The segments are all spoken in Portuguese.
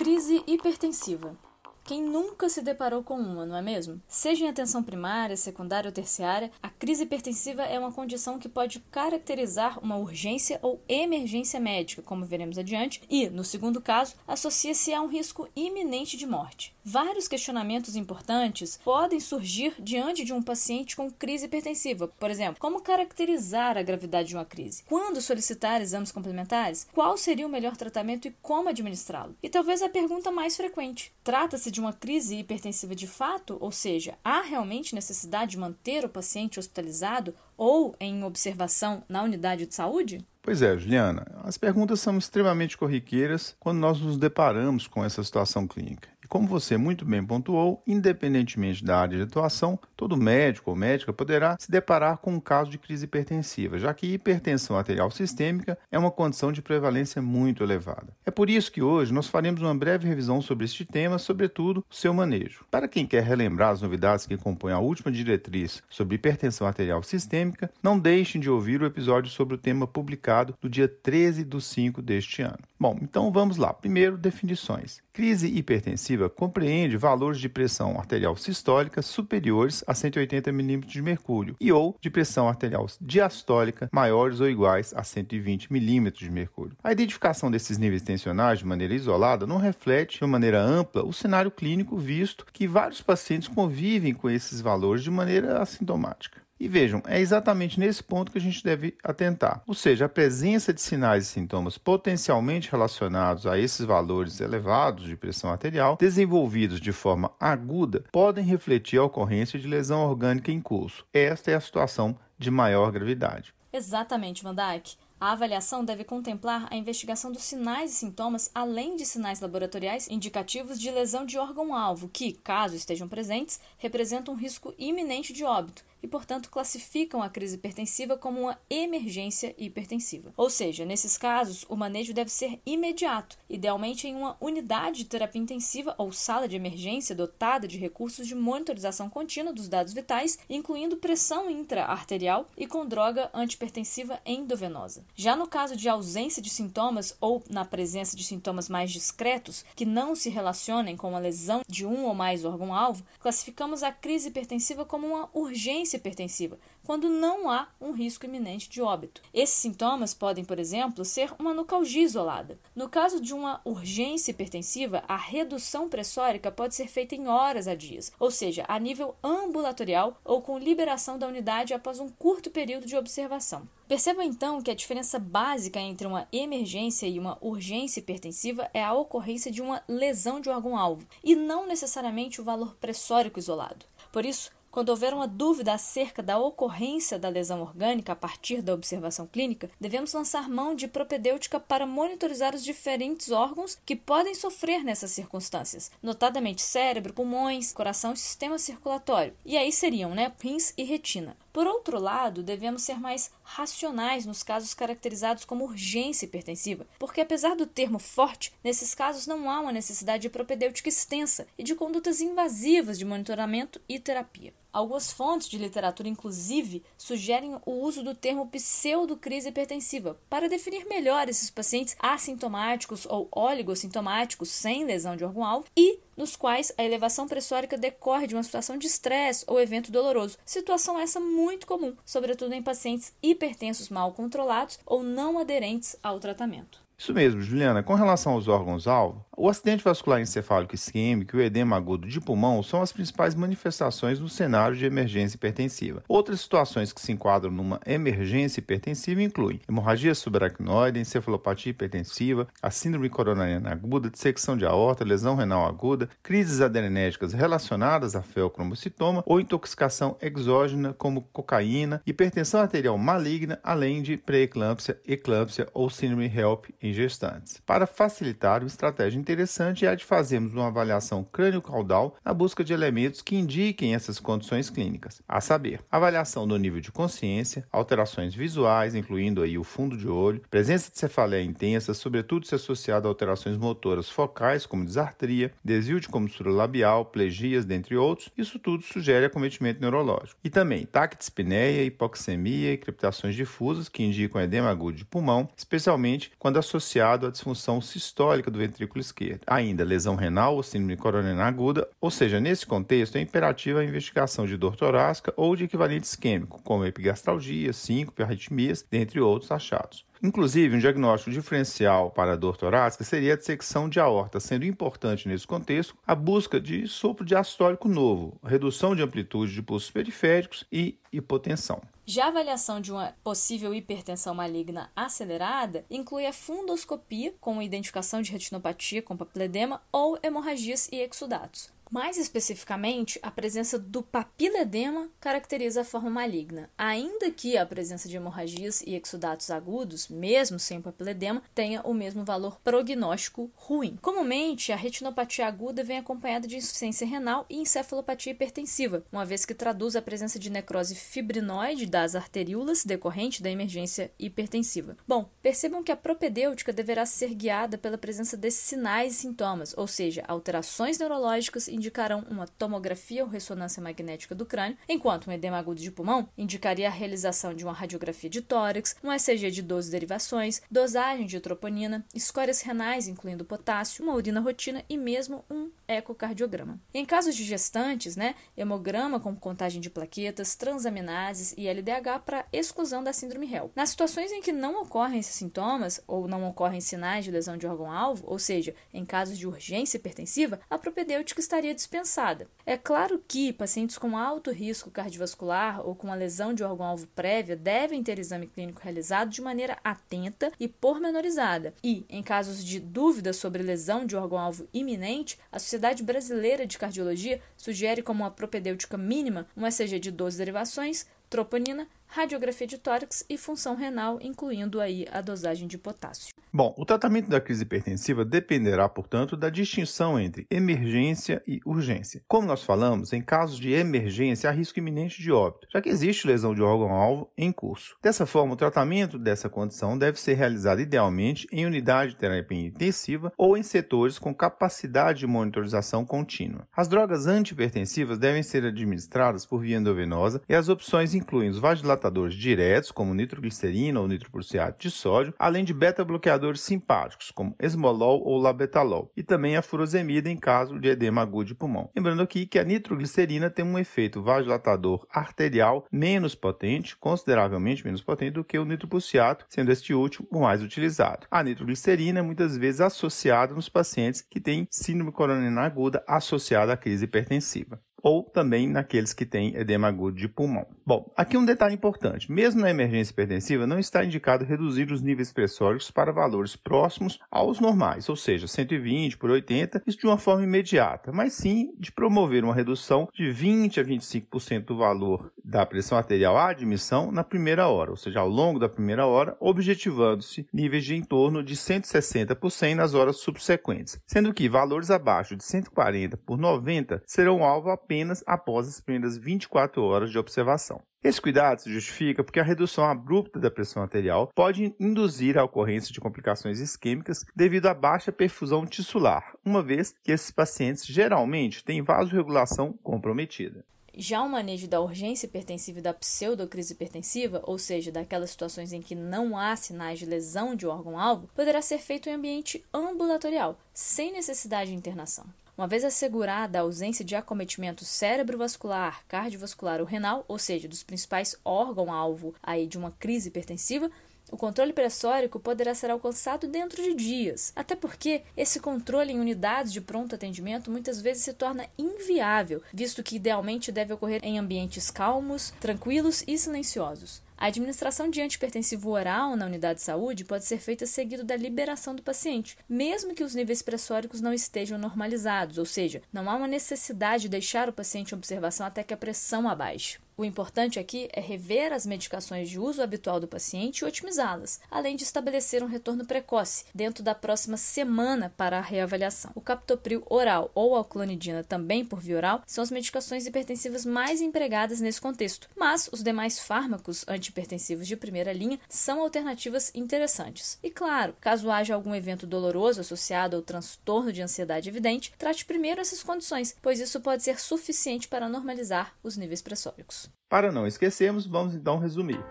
Crise hipertensiva. Quem nunca se deparou com uma, não é mesmo? Seja em atenção primária, secundária ou terciária, a crise hipertensiva é uma condição que pode caracterizar uma urgência ou emergência médica, como veremos adiante, e, no segundo caso, associa-se a um risco iminente de morte. Vários questionamentos importantes podem surgir diante de um paciente com crise hipertensiva. Por exemplo, como caracterizar a gravidade de uma crise? Quando solicitar exames complementares? Qual seria o melhor tratamento e como administrá-lo? E talvez a pergunta mais frequente: trata-se de uma crise hipertensiva de fato, ou seja, há realmente necessidade de manter o paciente hospitalizado ou em observação na unidade de saúde? Pois é, Juliana, as perguntas são extremamente corriqueiras quando nós nos deparamos com essa situação clínica. Como você muito bem pontuou, independentemente da área de atuação, todo médico ou médica poderá se deparar com um caso de crise hipertensiva, já que hipertensão arterial sistêmica é uma condição de prevalência muito elevada. É por isso que hoje nós faremos uma breve revisão sobre este tema, sobretudo o seu manejo. Para quem quer relembrar as novidades que compõem a última diretriz sobre hipertensão arterial sistêmica, não deixem de ouvir o episódio sobre o tema publicado no dia 13 de 5 deste ano. Bom, então vamos lá. Primeiro, definições. Crise hipertensiva compreende valores de pressão arterial sistólica superiores a 180 mm de mercúrio e ou de pressão arterial diastólica maiores ou iguais a 120 mm de mercúrio. A identificação desses níveis tensionais de maneira isolada não reflete de maneira ampla o cenário clínico visto que vários pacientes convivem com esses valores de maneira assintomática. E vejam, é exatamente nesse ponto que a gente deve atentar. Ou seja, a presença de sinais e sintomas potencialmente relacionados a esses valores elevados de pressão arterial, desenvolvidos de forma aguda, podem refletir a ocorrência de lesão orgânica em curso. Esta é a situação de maior gravidade. Exatamente, Van Dijk. A avaliação deve contemplar a investigação dos sinais e sintomas, além de sinais laboratoriais indicativos de lesão de órgão-alvo, que, caso estejam presentes, representam um risco iminente de óbito e, portanto, classificam a crise hipertensiva como uma emergência hipertensiva. Ou seja, nesses casos, o manejo deve ser imediato, idealmente em uma unidade de terapia intensiva ou sala de emergência dotada de recursos de monitorização contínua dos dados vitais, incluindo pressão intra-arterial e com droga antipertensiva endovenosa. Já no caso de ausência de sintomas ou na presença de sintomas mais discretos que não se relacionem com a lesão de um ou mais órgão-alvo, classificamos a crise hipertensiva como uma urgência hipertensiva, quando não há um risco iminente de óbito. Esses sintomas podem, por exemplo, ser uma nucalgia isolada. No caso de uma urgência hipertensiva, a redução pressórica pode ser feita em horas a dias, ou seja, a nível ambulatorial ou com liberação da unidade após um curto período de observação. Perceba então que a diferença básica entre uma emergência e uma urgência hipertensiva é a ocorrência de uma lesão de órgão-alvo e não necessariamente o valor pressórico isolado. Por isso, quando houver uma dúvida acerca da ocorrência da lesão orgânica a partir da observação clínica, devemos lançar mão de propedêutica para monitorizar os diferentes órgãos que podem sofrer nessas circunstâncias, notadamente cérebro, pulmões, coração e sistema circulatório. E aí seriam, né, rins e retina. Por outro lado, devemos ser mais racionais nos casos caracterizados como urgência hipertensiva, porque apesar do termo forte, nesses casos não há uma necessidade de propedêutica extensa e de condutas invasivas de monitoramento e terapia. Algumas fontes de literatura, inclusive, sugerem o uso do termo pseudocrise hipertensiva para definir melhor esses pacientes assintomáticos ou oligossintomáticos sem lesão de órgão-alvo e nos quais a elevação pressórica decorre de uma situação de estresse ou evento doloroso. Situação essa muito comum, sobretudo em pacientes hipertensos mal controlados ou não aderentes ao tratamento. Isso mesmo, Juliana. Com relação aos órgãos-alvo, o acidente vascular encefálico isquêmico e o edema agudo de pulmão são as principais manifestações no cenário de emergência hipertensiva. Outras situações que se enquadram numa emergência hipertensiva incluem hemorragia subaracnoide, encefalopatia hipertensiva, a síndrome coronariana aguda, dissecção de aorta, lesão renal aguda, crises adrenérgicas relacionadas a feocromocitoma ou intoxicação exógena como cocaína, hipertensão arterial maligna, além de pré-eclâmpsia, eclâmpsia ou síndrome HELP em gestantes. Para facilitar, uma estratégia interessante é a de fazermos uma avaliação crânio-caudal na busca de elementos que indiquem essas condições clínicas, a saber, avaliação do nível de consciência, alterações visuais, incluindo aí o fundo de olho, presença de cefaleia intensa, sobretudo se associada a alterações motoras focais, como disartria, desvio de comissura labial, plegias, dentre outros, isso tudo sugere acometimento neurológico. E também taquidispneia, hipoxemia e crepitações difusas que indicam edema agudo de pulmão, especialmente quando associadas associado à disfunção sistólica do ventrículo esquerdo. Ainda lesão renal ou síndrome coronariana aguda, ou seja, nesse contexto é imperativa a investigação de dor torácica ou de equivalente isquêmico, como epigastralgia, síncope, arritmias, dentre outros achados. Inclusive, um diagnóstico diferencial para a dor torácica seria a dissecção de aorta, sendo importante nesse contexto a busca de sopro diastólico novo, redução de amplitude de pulsos periféricos e hipotensão. Já a avaliação de uma possível hipertensão maligna acelerada inclui a fundoscopia com identificação de retinopatia com papiledema ou hemorragias e exudatos. Mais especificamente, a presença do papiledema caracteriza a forma maligna, ainda que a presença de hemorragias e exudatos agudos, mesmo sem papiledema, tenha o mesmo valor prognóstico ruim. Comumente, a retinopatia aguda vem acompanhada de insuficiência renal e encefalopatia hipertensiva, uma vez que traduz a presença de necrose fibrinoide das arteríolas decorrente da emergência hipertensiva. Bom, percebam que a propedêutica deverá ser guiada pela presença desses sinais e sintomas, ou seja, alterações neurológicas e indicarão uma tomografia ou ressonância magnética do crânio, enquanto um edema agudo de pulmão indicaria a realização de uma radiografia de tórax, um ECG de 12 derivações, dosagem de troponina, escórias renais, incluindo potássio, uma urina rotina e mesmo um ecocardiograma. Em casos de gestantes, né, hemograma com contagem de plaquetas, transaminases e LDH para exclusão da síndrome HEL. Nas situações em que não ocorrem esses sintomas ou não ocorrem sinais de lesão de órgão-alvo, ou seja, em casos de urgência hipertensiva, a propedêutica estaria seria dispensada. É claro que pacientes com alto risco cardiovascular ou com a lesão de órgão-alvo prévia devem ter exame clínico realizado de maneira atenta e pormenorizada. E, em casos de dúvida sobre lesão de órgão-alvo iminente, a Sociedade Brasileira de Cardiologia sugere como uma propedêutica mínima um ECG de 12 derivações, troponina, radiografia de tórax e função renal, incluindo aí a dosagem de potássio. Bom, o tratamento da crise hipertensiva dependerá, portanto, da distinção entre emergência e urgência. Como nós falamos, em casos de emergência há risco iminente de óbito, já que existe lesão de órgão-alvo em curso. Dessa forma, o tratamento dessa condição deve ser realizado idealmente em unidade de terapia intensiva ou em setores com capacidade de monitorização contínua. As drogas antihipertensivas devem ser administradas por via endovenosa e as opções incluem os vasodilatadores diretos, como nitroglicerina ou nitroprusiato de sódio, além de beta-bloqueadores bloqueadores simpáticos, como esmolol ou labetalol, e também a furosemida em caso de edema agudo de pulmão. Lembrando aqui que a nitroglicerina tem um efeito vasodilatador arterial menos potente, consideravelmente menos potente do que o nitroprusiato, sendo este último o mais utilizado. A nitroglicerina é muitas vezes associada nos pacientes que têm síndrome coronariana aguda associada à crise hipertensiva ou também naqueles que têm edema agudo de pulmão. Bom, aqui um detalhe importante: mesmo na emergência hipertensiva, não está indicado reduzir os níveis pressóricos para valores próximos aos normais, ou seja, 120 por 80, isso de uma forma imediata, mas sim de promover uma redução de 20 a 25% do valor da pressão arterial à admissão na primeira hora, ou seja, ao longo da primeira hora, objetivando-se níveis de em torno de 160 por 100 nas horas subsequentes, sendo que valores abaixo de 140 por 90 serão alvo apenas após as primeiras 24 horas de observação. Esse cuidado se justifica porque a redução abrupta da pressão arterial pode induzir a ocorrência de complicações isquêmicas devido à baixa perfusão tissular, uma vez que esses pacientes geralmente têm vasorregulação comprometida. Já o manejo da urgência hipertensiva e da pseudocrise hipertensiva, ou seja, daquelas situações em que não há sinais de lesão de órgão-alvo, poderá ser feito em ambiente ambulatorial, sem necessidade de internação. Uma vez assegurada a ausência de acometimento cerebrovascular, cardiovascular ou renal, ou seja, dos principais órgãos-alvo aí de uma crise hipertensiva, o controle pressórico poderá ser alcançado dentro de dias, até porque esse controle em unidades de pronto atendimento muitas vezes se torna inviável, visto que idealmente deve ocorrer em ambientes calmos, tranquilos e silenciosos. A administração de antipertensivo oral na unidade de saúde pode ser feita seguido da liberação do paciente, mesmo que os níveis pressóricos não estejam normalizados, ou seja, não há uma necessidade de deixar o paciente em observação até que a pressão abaixe. O importante aqui é rever as medicações de uso habitual do paciente e otimizá-las, além de estabelecer um retorno precoce dentro da próxima semana para a reavaliação. O captopril oral ou a clonidina, também por via oral, são as medicações hipertensivas mais empregadas nesse contexto, mas os demais fármacos antihipertensivos de primeira linha são alternativas interessantes. E claro, caso haja algum evento doloroso associado ao transtorno de ansiedade evidente, trate primeiro essas condições, pois isso pode ser suficiente para normalizar os níveis pressóricos. Para não esquecermos, vamos então resumir.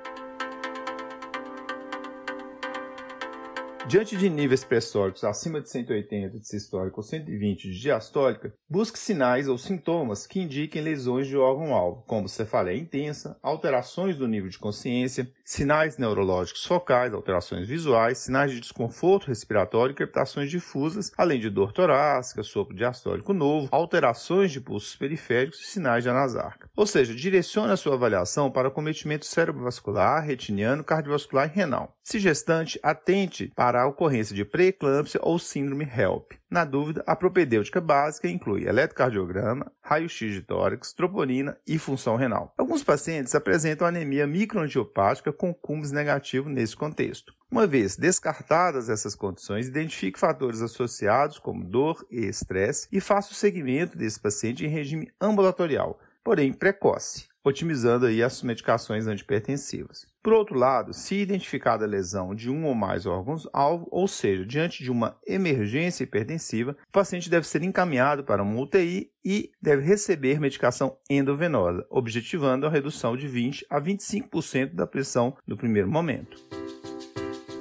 Diante de níveis pressóricos acima de 180 de sistólica ou 120 de diastólica, busque sinais ou sintomas que indiquem lesões de órgão-alvo, como cefaleia intensa, alterações do nível de consciência, sinais neurológicos focais, alterações visuais, sinais de desconforto respiratório e crepitações difusas, além de dor torácica, sopro diastólico novo, alterações de pulsos periféricos e sinais de anasarca. Ou seja, direcione a sua avaliação para cometimento cerebrovascular, retiniano, cardiovascular e renal. Se gestante, atente para a ocorrência de pré-eclâmpsia ou síndrome HELP. Na dúvida, a propedêutica básica inclui eletrocardiograma, raio-x de tórax, troponina e função renal. Alguns pacientes apresentam anemia microangiopática com cumes negativo nesse contexto. Uma vez descartadas essas condições, identifique fatores associados como dor e estresse e faça o segmento desse paciente em regime ambulatorial, porém precoce otimizando aí as medicações antipertensivas. Por outro lado, se identificada a lesão de um ou mais órgãos-alvo, ou seja, diante de uma emergência hipertensiva, o paciente deve ser encaminhado para uma UTI e deve receber medicação endovenosa, objetivando a redução de 20 a 25% da pressão no primeiro momento.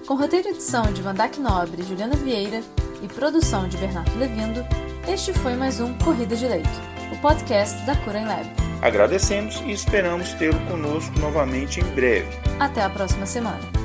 Com roteiro e edição de Vandac Nobre e Juliana Vieira e produção de Bernardo Levindo, este foi mais um Corrida de Leito, o podcast da Cura em Lab. Agradecemos e esperamos tê-lo conosco novamente em breve. Até a próxima semana.